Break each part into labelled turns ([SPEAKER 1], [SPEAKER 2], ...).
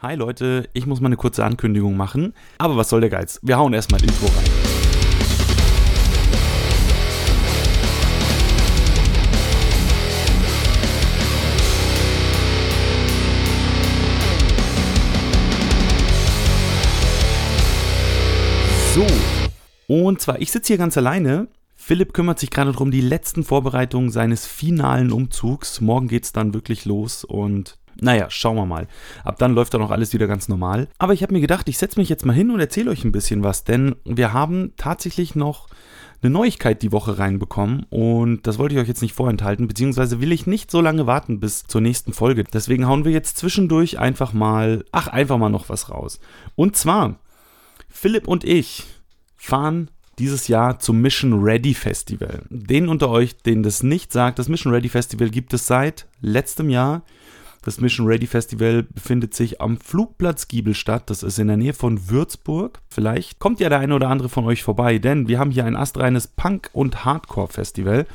[SPEAKER 1] Hi Leute, ich muss mal eine kurze Ankündigung machen. Aber was soll der Geiz? Wir hauen erstmal Intro rein. So. Und zwar, ich sitze hier ganz alleine. Philipp kümmert sich gerade darum, die letzten Vorbereitungen seines finalen Umzugs. Morgen geht's dann wirklich los und naja, schauen wir mal. Ab dann läuft dann auch alles wieder ganz normal. Aber ich habe mir gedacht, ich setze mich jetzt mal hin und erzähle euch ein bisschen was, denn wir haben tatsächlich noch eine Neuigkeit die Woche reinbekommen und das wollte ich euch jetzt nicht vorenthalten, beziehungsweise will ich nicht so lange warten bis zur nächsten Folge. Deswegen hauen wir jetzt zwischendurch einfach mal, ach, einfach mal noch was raus. Und zwar, Philipp und ich fahren dieses Jahr zum Mission Ready Festival. Den unter euch, denen das nicht sagt, das Mission Ready Festival gibt es seit letztem Jahr. Das Mission Ready Festival befindet sich am Flugplatz Giebelstadt. Das ist in der Nähe von Würzburg. Vielleicht kommt ja der eine oder andere von euch vorbei, denn wir haben hier ein astreines Punk- und Hardcore-Festival.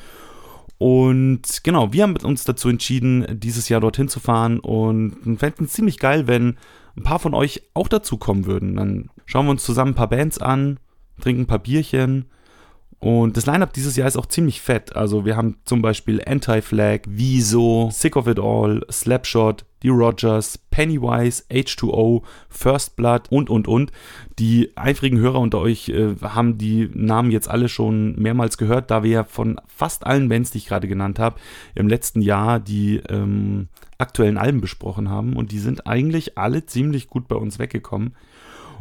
[SPEAKER 1] Und genau, wir haben uns dazu entschieden, dieses Jahr dorthin zu fahren und fänden es ziemlich geil, wenn ein paar von euch auch dazu kommen würden. Dann schauen wir uns zusammen ein paar Bands an, trinken ein paar Bierchen und das Lineup dieses Jahr ist auch ziemlich fett. Also wir haben zum Beispiel Anti-Flag, Wieso, Sick of It All, Slapshot, die Rogers, Pennywise, H2O, First Blood und, und, und. Die eifrigen Hörer unter euch äh, haben die Namen jetzt alle schon mehrmals gehört, da wir ja von fast allen Bands, die ich gerade genannt habe, im letzten Jahr die ähm, aktuellen Alben besprochen haben. Und die sind eigentlich alle ziemlich gut bei uns weggekommen.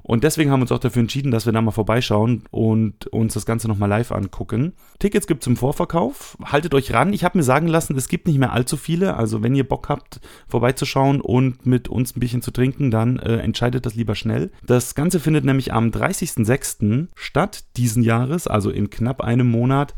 [SPEAKER 1] Und deswegen haben wir uns auch dafür entschieden, dass wir da mal vorbeischauen und uns das Ganze nochmal live angucken. Tickets gibt es im Vorverkauf. Haltet euch ran. Ich habe mir sagen lassen, es gibt nicht mehr allzu viele. Also wenn ihr Bock habt, vorbeizuschauen und mit uns ein bisschen zu trinken, dann äh, entscheidet das lieber schnell. Das Ganze findet nämlich am 30.06. statt diesen Jahres, also in knapp einem Monat.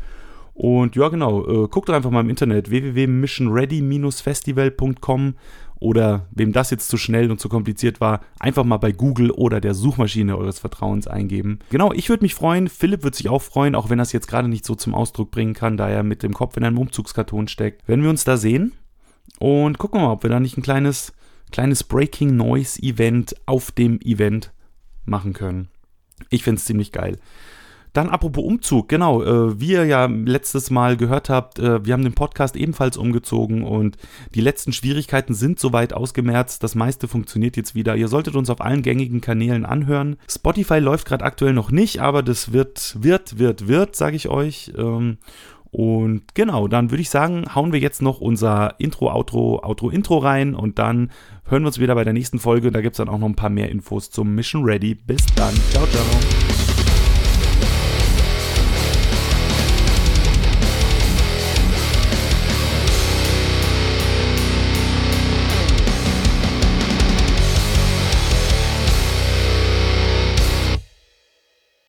[SPEAKER 1] Und ja, genau, äh, guckt doch einfach mal im Internet www.missionready-festival.com oder wem das jetzt zu schnell und zu kompliziert war, einfach mal bei Google oder der Suchmaschine eures Vertrauens eingeben. Genau, ich würde mich freuen, Philipp würde sich auch freuen, auch wenn er es jetzt gerade nicht so zum Ausdruck bringen kann, da er mit dem Kopf in einem Umzugskarton steckt. Wenn wir uns da sehen und gucken wir mal, ob wir da nicht ein kleines, kleines Breaking Noise Event auf dem Event machen können. Ich finde es ziemlich geil. Dann apropos Umzug, genau, äh, wie ihr ja letztes Mal gehört habt, äh, wir haben den Podcast ebenfalls umgezogen und die letzten Schwierigkeiten sind soweit ausgemerzt. Das meiste funktioniert jetzt wieder. Ihr solltet uns auf allen gängigen Kanälen anhören. Spotify läuft gerade aktuell noch nicht, aber das wird, wird, wird, wird, sage ich euch. Ähm, und genau, dann würde ich sagen, hauen wir jetzt noch unser Intro, Outro, Outro, Intro rein und dann hören wir uns wieder bei der nächsten Folge. Da gibt es dann auch noch ein paar mehr Infos zum Mission Ready. Bis dann. Ciao, ciao.